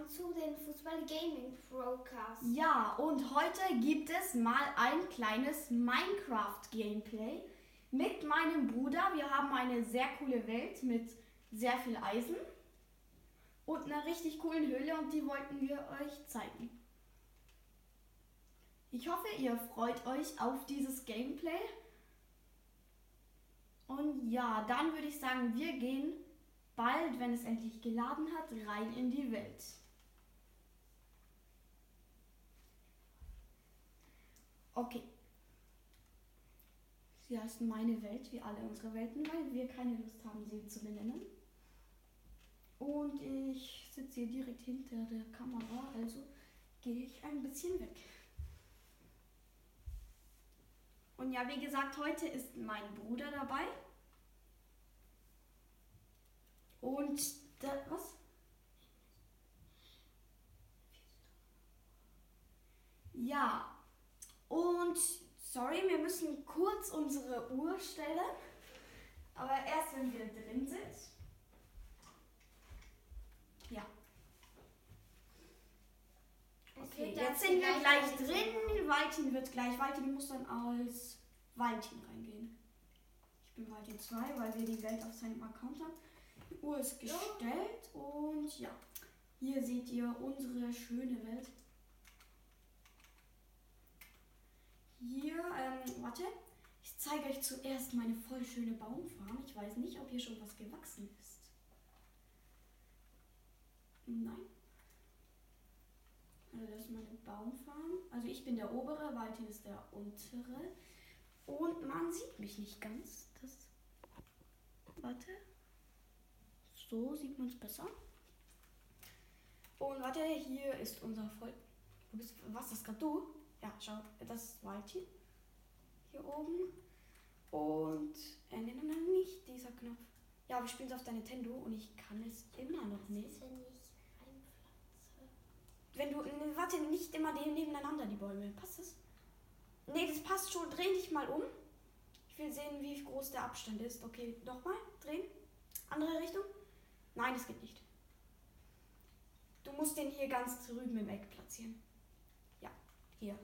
willkommen zu den Fußball Gaming Procast. Ja, und heute gibt es mal ein kleines Minecraft-Gameplay mit meinem Bruder. Wir haben eine sehr coole Welt mit sehr viel Eisen und einer richtig coolen Höhle und die wollten wir euch zeigen. Ich hoffe, ihr freut euch auf dieses Gameplay. Und ja, dann würde ich sagen, wir gehen bald, wenn es endlich geladen hat, rein in die Welt. Okay. Sie heißt meine Welt, wie alle unsere Welten, weil wir keine Lust haben, sie zu benennen. Und ich sitze hier direkt hinter der Kamera, also gehe ich ein bisschen weg. Und ja, wie gesagt, heute ist mein Bruder dabei. Und da, was? Ja, und sorry, wir müssen kurz unsere Uhr stellen. Aber erst, wenn wir drin sind. Ja. Okay, das jetzt sind wir gleich drin. Valtin wird gleich. Valtin muss dann als Valtin reingehen. Ich bin Valtin 2, weil wir die Welt auf seinem Account haben. Die Uhr ist gestellt und ja. Hier seht ihr unsere schöne Welt. Hier, ähm, warte. Ich zeige euch zuerst meine voll schöne Baumfarm. Ich weiß nicht, ob hier schon was gewachsen ist. Nein. Also das ist meine Baumfarm. Also ich bin der obere, Valtin ist der untere. Und man sieht mich nicht ganz. Das. Warte. So sieht man es besser. Und warte, hier ist unser bist. Was ist gerade du? Ja, schau, das ist Valtin. Hier oben. Und. Äh, nein, nein, nein, nicht dieser Knopf. Ja, wir spielen es auf der Nintendo und ich kann es immer noch nicht. Wenn du. Ne, warte, nicht immer die nebeneinander, die Bäume. Passt das? Nee, das passt schon. Dreh dich mal um. Ich will sehen, wie groß der Abstand ist. Okay, nochmal. Drehen. Andere Richtung. Nein, das geht nicht. Du musst den hier ganz drüben im Eck platzieren. Ja, hier.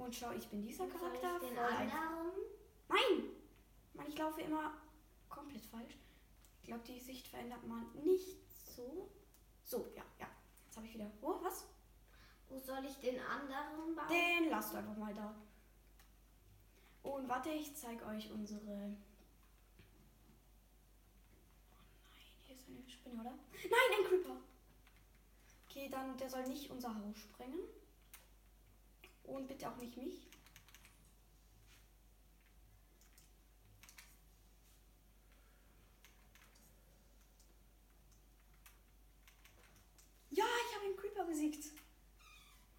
Und schau, ich bin dieser Charakter. den anderen? Nein! Mann, ich laufe immer komplett falsch. Ich glaube, die Sicht verändert man nicht so. So, ja, ja. Jetzt habe ich wieder. Oh, was? Wo soll ich den anderen bauen? Den lasst einfach mal da. Und warte, ich zeige euch unsere. Oh nein, hier ist eine Spinne, oder? Nein, ein Creeper! Okay, dann der soll nicht unser Haus sprengen. Und bitte auch nicht mich. Ja, ich habe einen Creeper besiegt.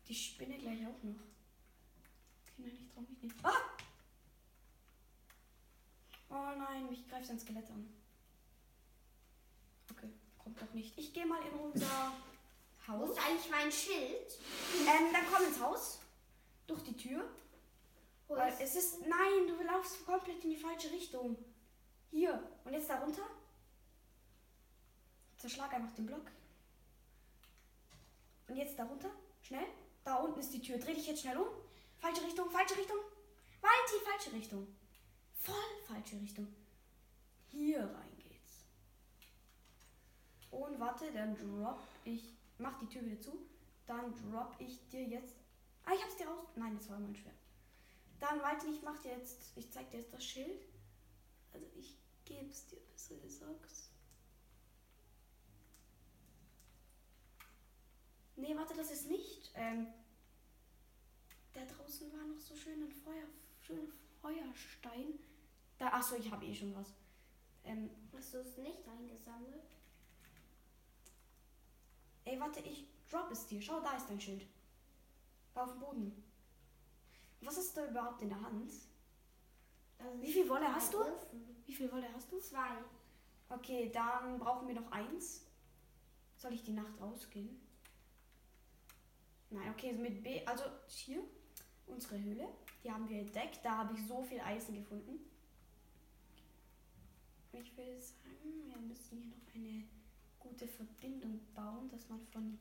Die Spinne gleich auch noch. Okay, nein, ich trau mich nicht. Ah! Oh nein, mich greift ein Skelett an. Okay, kommt doch nicht. Ich gehe mal in unser Wo Haus. ist eigentlich mein Schild? Ähm, dann komm ins Haus. Durch die Tür. Weil es ist. Nein, du laufst komplett in die falsche Richtung. Hier. Und jetzt da runter. Zerschlag einfach den Block. Und jetzt da runter. Schnell. Da unten ist die Tür. Dreh dich jetzt schnell um. Falsche Richtung, falsche Richtung. Weit die falsche Richtung. Voll falsche Richtung. Hier rein geht's. Und warte, dann drop ich. Mach die Tür wieder zu. Dann drop ich dir jetzt. Ah, ich hab's dir raus. Nein, das war mein Schwert. Dann weiter, ich mach dir jetzt. Ich zeig dir jetzt das Schild. Also ich geb's dir besser gesagt. Nee, warte, das ist nicht. Ähm, da draußen war noch so schön ein Feuer, schöner Feuerstein. Da, achso, ich habe eh schon was. Ähm, Hast du es nicht eingesammelt? ey, warte, ich drop es dir. Schau, da ist dein Schild. Da auf dem Boden. Was hast du überhaupt in der Hand? Also Wie viel Wolle hast du? Wie viel Wolle hast du? Zwei. Okay, dann brauchen wir noch eins. Soll ich die Nacht rausgehen? Nein, okay, mit B. Also hier, unsere Höhle. Die haben wir entdeckt. Da habe ich so viel Eisen gefunden. Und ich will sagen, wir müssen hier noch eine gute Verbindung bauen, dass man von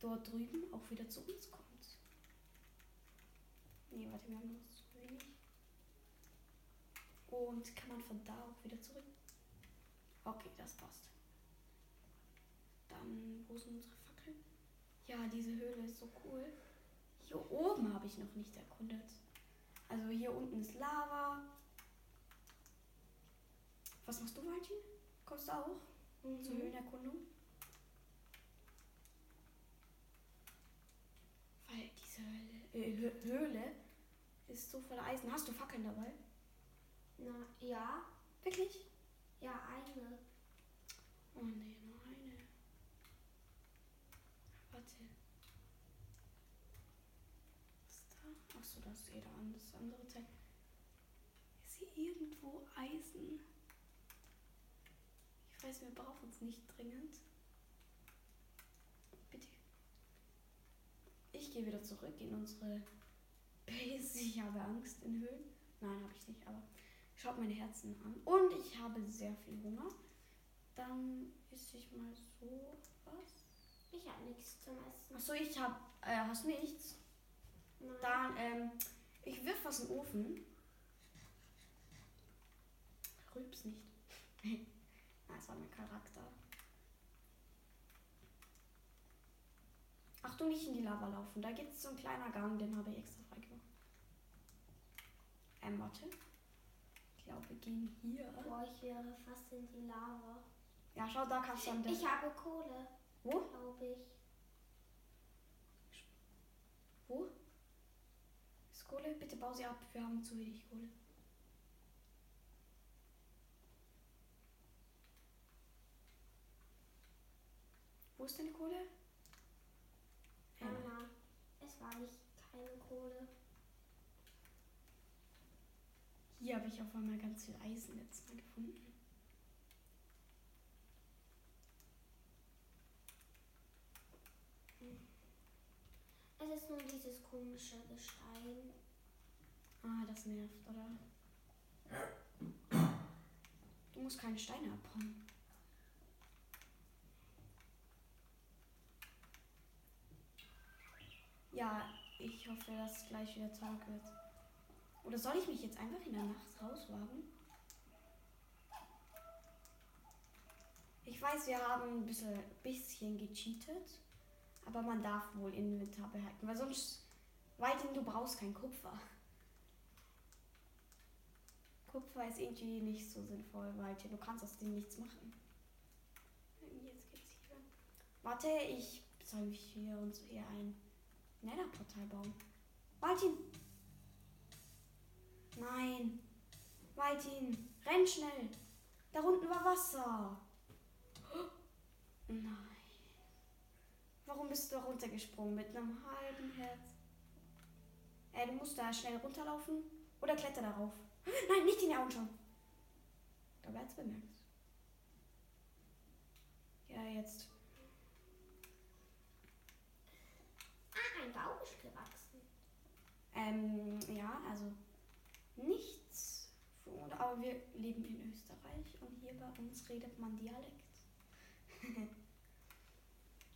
dort drüben auch wieder zu uns kommt. Nee, warte, wir haben noch zu wenig. Und kann man von da auch wieder zurück? Okay, das passt. Dann, wo sind unsere Fackeln? Ja, diese Höhle ist so cool. Hier oben habe ich noch nicht erkundet. Also hier unten ist Lava. Was machst du, Martin? Kommst du auch zur Mhm. Höhlenerkundung? Weil diese Höhle, äh, Hö- Höhle ist so voller Eisen. Hast du Fackeln dabei? Na, ja. Wirklich? Ja, eine. Oh nee, nur eine. Warte. Was ist da? Achso, das ist eh da an, das andere Teil. Ist hier irgendwo Eisen? Ich weiß, wir brauchen es nicht dringend. Bitte. Ich gehe wieder zurück in unsere Base. Ich habe Angst in Höhlen. Nein, habe ich nicht, aber schaut meine Herzen an. Und ich habe sehr viel Hunger. Dann esse ich mal so was. Ich habe nichts zum Essen. Achso, ich habe. Äh, hast nichts? Nein. Dann, ähm, ich wirf was in den Ofen. Rülps nicht. Ah, Das war mein Charakter. Ach du nicht in die Lava laufen. Da gibt es so ein kleiner Gang, den habe ich extra freigemacht. Ähm, warte. Ich glaube, wir gehen hier. Boah, ich wäre fast in die Lava. Ja, schau, da kannst du an der. Ich habe Kohle, Wo? glaube ich. Wo? Ist Kohle? Bitte bau sie ab. Wir haben zu wenig Kohle. Wo ist deine Kohle? Ja. Es war nicht keine Kohle. Hier habe ich auf einmal ganz viel Eisen letztes Mal gefunden. Es ist nur dieses komische Gestein. Ah, das nervt, oder? Du musst keine Steine abbauen. Ja, ich hoffe, dass gleich wieder Tag wird. Oder soll ich mich jetzt einfach in der Nacht rauswagen? Ich weiß, wir haben ein bisschen, bisschen gecheatet, aber man darf wohl Inventar behalten, weil sonst, Weitin, du brauchst kein Kupfer. Kupfer ist irgendwie nicht so sinnvoll, weil du kannst aus dem nichts machen. Warte, ich soll mich hier uns hier ein Nether-Portal bauen. Martin! Nein! Martin, renn schnell! Da unten war Wasser! Nein. Warum bist du da runtergesprungen mit einem halben Herz? Äh, du musst da schnell runterlaufen oder kletter darauf. Nein, nicht in die Augen schauen. Da wird's bemerkt. Ja, jetzt. Ist gewachsen. Ähm, ja, also nichts. Für, aber wir leben in Österreich und hier bei uns redet man Dialekt.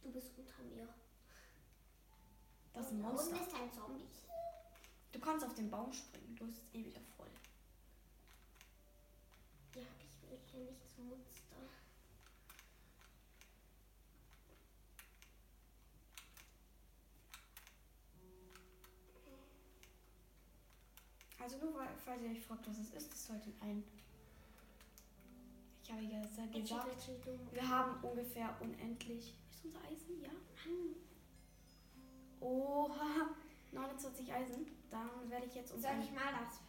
Du bist unter mir. Das Und Monster. ist ein Zombie. Du kannst auf den Baum springen, du bist eh wieder voll. Ja, ich will hier nicht zum Monster. Also nur weil, falls ihr euch fragt, was es ist, ist heute ein. Ich habe ja gesagt, wir haben ungefähr unendlich. Ist unser Eisen? Ja. Mann, Oha, 29 Eisen. Dann werde ich jetzt uns soll ich mal das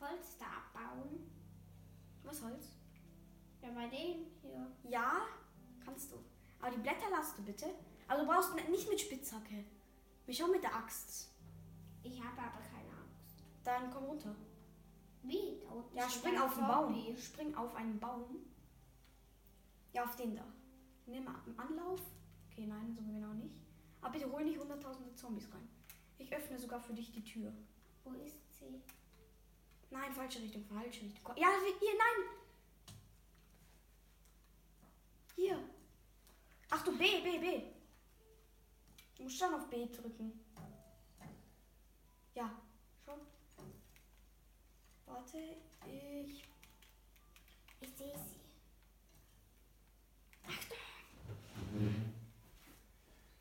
Holz da abbauen? Was Holz? Ja, bei dem hier. Ja, kannst du. Aber die Blätter lasst du bitte. Also du brauchst nicht mit Spitzhacke. Mich schon mit der Axt. Ich habe aber. Dann komm runter. Wie? Da unten Ja, spring auf den Baum. Spring auf einen Baum. Ja, auf den da. Nimm Anlauf. Okay, nein, so genau nicht. Aber bitte hol nicht hunderttausende Zombies rein. Ich öffne sogar für dich die Tür. Wo ist sie? Nein, falsche Richtung, falsche Richtung. Ja, hier, nein! Hier. Ach du, B, B, B. musst dann auf B drücken. Ja, schon. Warte, ich. Ich sehe sie.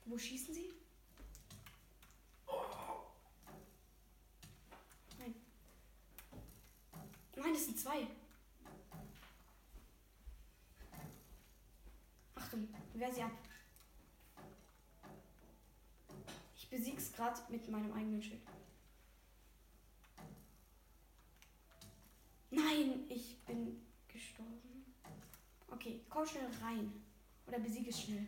Wo schießen sie? Nein. Nein, es sind zwei. Achtung, wehr sie ab. Ich besieg's gerade mit meinem eigenen Schild. Nein, ich bin gestorben. Okay, komm schnell rein. Oder besieg es schnell.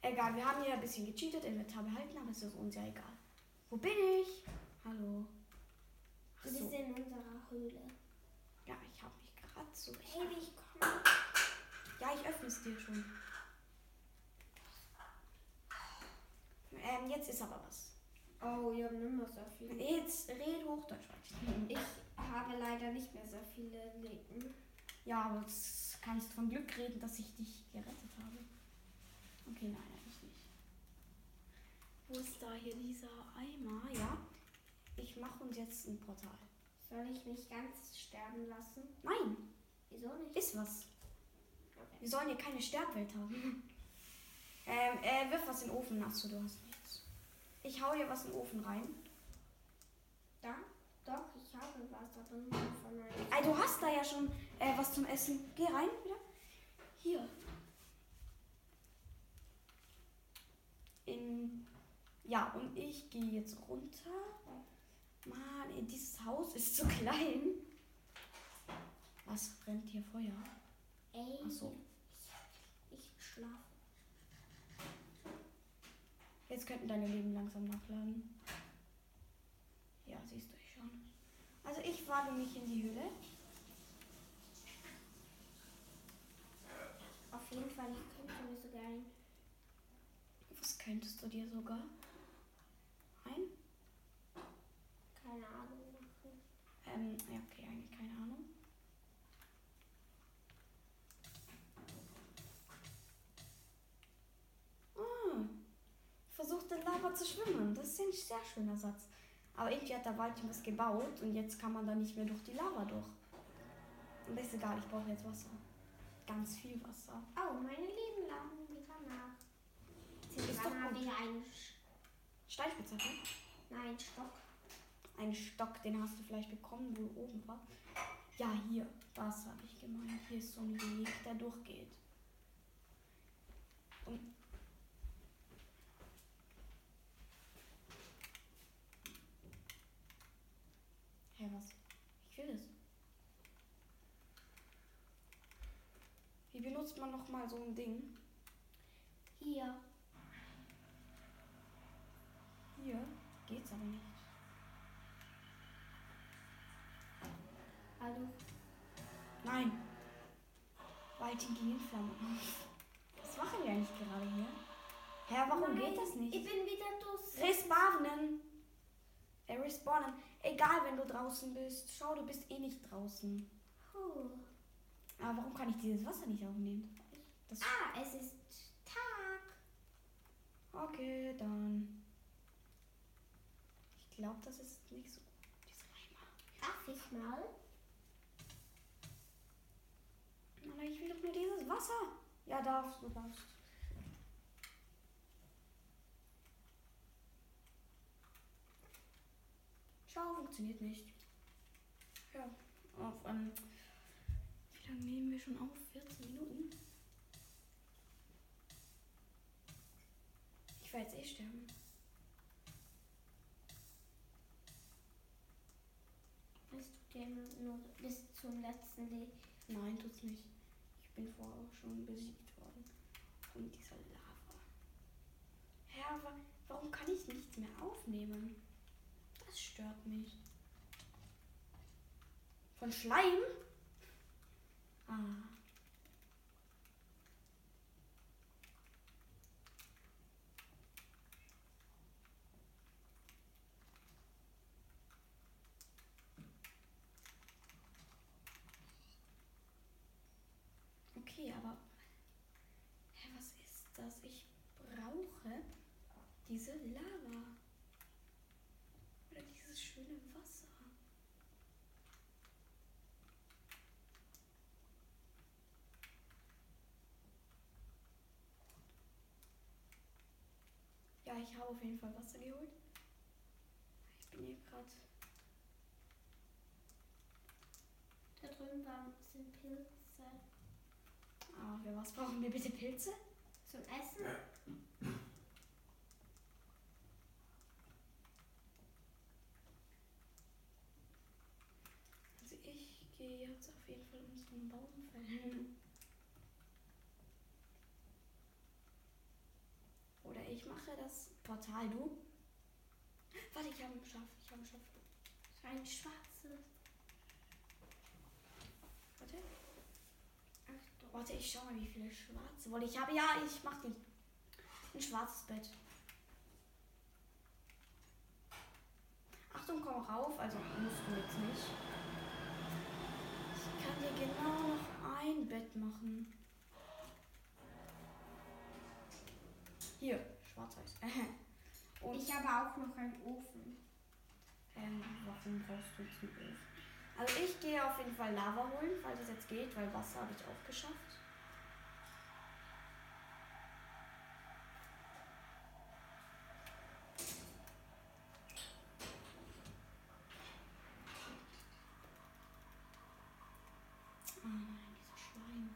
Egal, wir haben hier ein bisschen gecheatet, Inventar behalten, aber es ist uns ja egal. Wo bin ich? Hallo. Ach Du so. bist in unserer Höhle. Ja, ich habe mich gerade so. Baby, ich komme. Ja, ich öffne es dir schon. Ähm, jetzt ist aber was. Oh, wir haben mehr so viel. Jetzt red Hochdeutsch. weiter. Ich habe leider nicht mehr so viele Leben. Ja, aber jetzt kannst von Glück reden, dass ich dich gerettet habe. Okay, nein, eigentlich nicht. Wo ist da hier dieser Eimer? Ja. Ich mache uns jetzt ein Portal. Soll ich mich ganz sterben lassen? Nein, Wieso nicht? ist was. Okay. Wir sollen hier keine Sterbwelt haben. ähm, äh, wirf was in den Ofen. Achso, du hast nichts. Ich hau hier was in den Ofen rein. Da? Doch, ich habe was, aber nur von einem. Du hast da ja schon äh, was zum Essen. Geh rein wieder. Hier. In. Ja, und ich gehe jetzt runter. Mann, ey, dieses Haus ist zu klein. Was brennt hier Feuer? Ey, Ach so. ich, ich schlafe. Jetzt könnten deine Leben langsam nachladen. Ja, siehst du schon. Also ich wage mich in die Höhle. Auf jeden Fall, ich könnte mir sogar ein. Was könntest du dir sogar? Ein? Keine Ahnung. Ähm, ja, okay, eigentlich keine Ahnung. Ah, versucht in Lava zu schwimmen. Das ist ein sehr schöner Satz. Aber irgendwie hat der Wald was gebaut und jetzt kann man da nicht mehr durch die Lava durch. Und das ist egal, ich brauche jetzt Wasser. Ganz viel Wasser. Oh, meine Leben laden wieder nach. Ist doch Dann habe ich einen. Sch Steinspitzhacke. Nein, Stock. Ein Stock, den hast du vielleicht bekommen, wo du oben war. Ja, hier. Das habe ich gemeint. Hier ist so ein Weg, der durchgeht. Und Hä, was? Ich will es. Wie benutzt man noch mal so ein Ding? Hier. Hier geht's aber nicht. Hallo. Nein. In Flammen auf. Was machen wir eigentlich gerade hier? Hä, warum Nein, geht das nicht? Ich bin wieder durch. Respawnen. Äh, respawnen. Egal, wenn du draußen bist. Schau, du bist eh nicht draußen. Puh. Aber warum kann ich dieses Wasser nicht aufnehmen? Das Ah, es ist Tag. okay, dann. Ich glaube, das ist nicht so gut. Dieser Eimer. Darf ich mal? Aber ich will doch nur dieses Wasser. Ja, darfst du, darfst. Schau, funktioniert nicht. Ja, auf, ähm, lange nehmen wir schon auf? 14 Minuten? Ich werde jetzt eh sterben. Es tut dir nur bis zum letzten Leben. Nein, tut's nicht. Ich bin vorher auch schon besiegt worden von dieser Lava. Hä, aber warum kann ich nichts mehr aufnehmen? Das stört mich. Von Schleim? Ah. Okay, aber. Hä, was ist das? Ich brauche diese Lava. Oder dieses schöne Wasser. Ja, ich habe auf jeden Fall Wasser geholt. Ich bin hier gerade. Da drüben waren, sind Pilze Ah, für was brauchen wir bitte Pilze? zum Essen. Also ich gehe jetzt auf jeden Fall unseren Baum fällen. Oder ich mache das Portal, du. Warte, ich habe ein Schaf, ich habe ein Schaf. Ein schwarzes. Warte. Achtung. Warte, ich schau mal, wie viele schwarze Wolle ich habe. Ja, ich mach die. Ein schwarzes Bett. Achtung, komm rauf. Also musst du jetzt nicht. Ich kann dir genau noch ein Bett machen. Hier, schwarz-weiß. Und Ich habe auch noch einen Ofen. ähm, warum brauchst du jetzt einen Öl? Also ich gehe auf jeden Fall Lava holen, falls es jetzt geht, weil Wasser habe ich auch geschafft. Ah nein, dieser Schwein.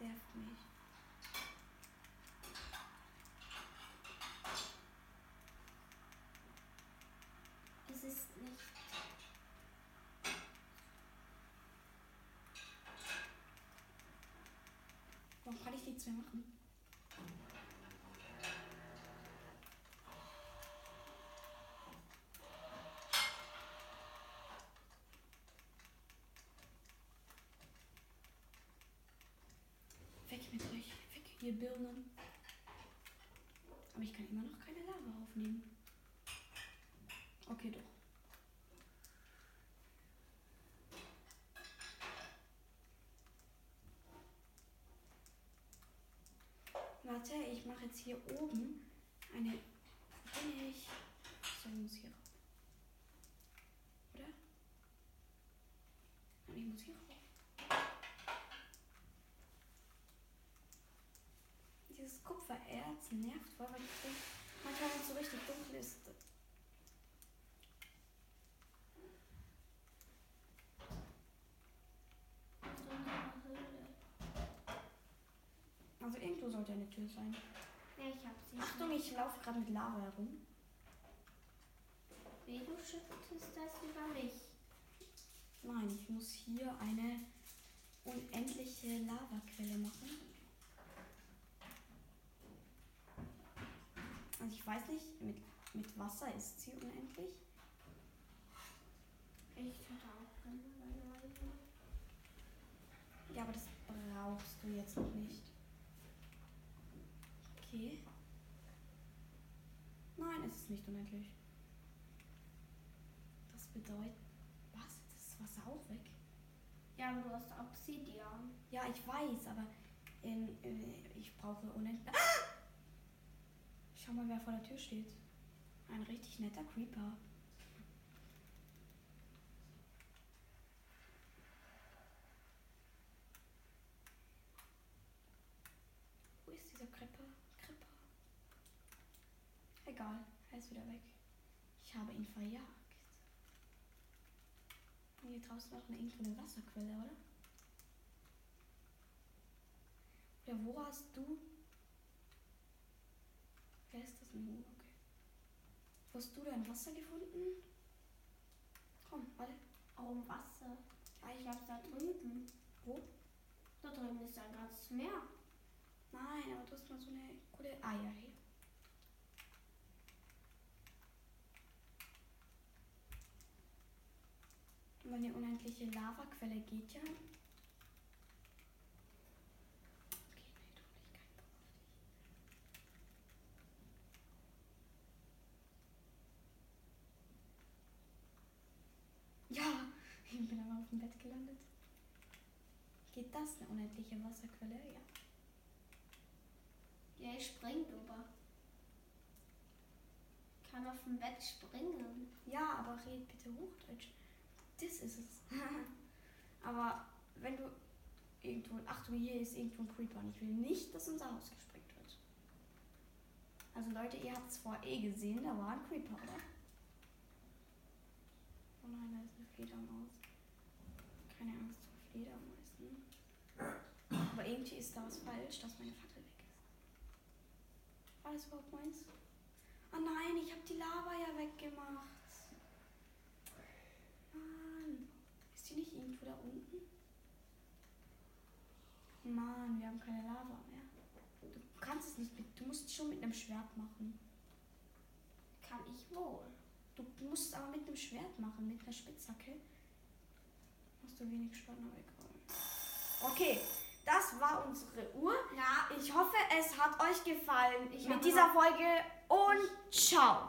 Nervt mich. Es ist nicht. Warum kann ich nichts mehr machen? Weg mit euch. Weg, ihr Birnen. Aber ich kann immer noch keine Lava aufnehmen. Okay, doch. Warte, ich mache jetzt hier oben eine. Bin ich. So, muss hier rauf. Oder? Nein, ich muss hier rauf. Dieses Kupfererz nervt voll, weil ich denke, manchmal, wenn es so richtig dunkel ist. Also irgendwo sollte eine Tür sein. Ja, ich habe sie. Achtung, ich laufe gerade mit Lava herum. Wie du schüttest das über mich. Nein, ich muss hier eine unendliche Lavaquelle machen. Also ich weiß nicht, mit, mit Wasser ist sie unendlich. Ich hatte auch Langeweile. Ja, aber das brauchst du jetzt noch nicht. Okay. Nein, es ist nicht unendlich. Das bedeutet. Was? Jetzt ist das Wasser auch weg? Ja, aber du hast Obsidian. Ja, ich weiß, aber in, äh, ich brauche unendlich. Schau mal, wer vor der Tür steht. Ein richtig netter Creeper. Wo ist dieser Creeper? Creeper. Egal, er ist wieder weg. Ich habe ihn verjagt. Und hier draußen noch eine irgendwo eine Wasserquelle, oder? Ja, wo hast du? Wer ist das denn? Okay. Wo hast du dein Wasser gefunden? Komm, warte. Oh, Wasser. Ja, Ich hab's da drüben. Wo? Da drüben ist ein ganzes Meer. Nein, aber du hast mal so eine coole Eier hier. Aber eine unendliche Lavaquelle geht ja. Ja, ich bin aber auf dem Bett gelandet. Geht das, eine unendliche Wasserquelle? Ja. Ja, ich spring drüber. kann auf dem Bett springen. Ja, aber red bitte Hochdeutsch. Das ist es. aber wenn du irgendwo. Ach du, hier ist irgendwo ein Creeper und ich will nicht, dass unser Haus gesprengt wird. Also Leute, ihr habt es vorher eh gesehen, da war ein Creeper, oder? Oh nein, da ist eine Fledermaus. Keine Angst vor Fledermäusen. Aber irgendwie ist da was falsch, dass meine Fackel weg ist. War das überhaupt meins? Oh nein, ich habe die Lava ja weggemacht. Mann. Ist irgendwo da unten? Mann, wir haben keine Lava mehr. Du kannst es nicht mit. Du musst es schon mit einem Schwert machen. Kann ich wohl. Du musst es aber mit einem Schwert machen, mit einer Spitzhacke. Hast du wenig Spanner wegräumen. Okay, das war unsere Uhr. Ja, Ich hoffe, es hat euch gefallen Ich mit dieser Folge und ciao.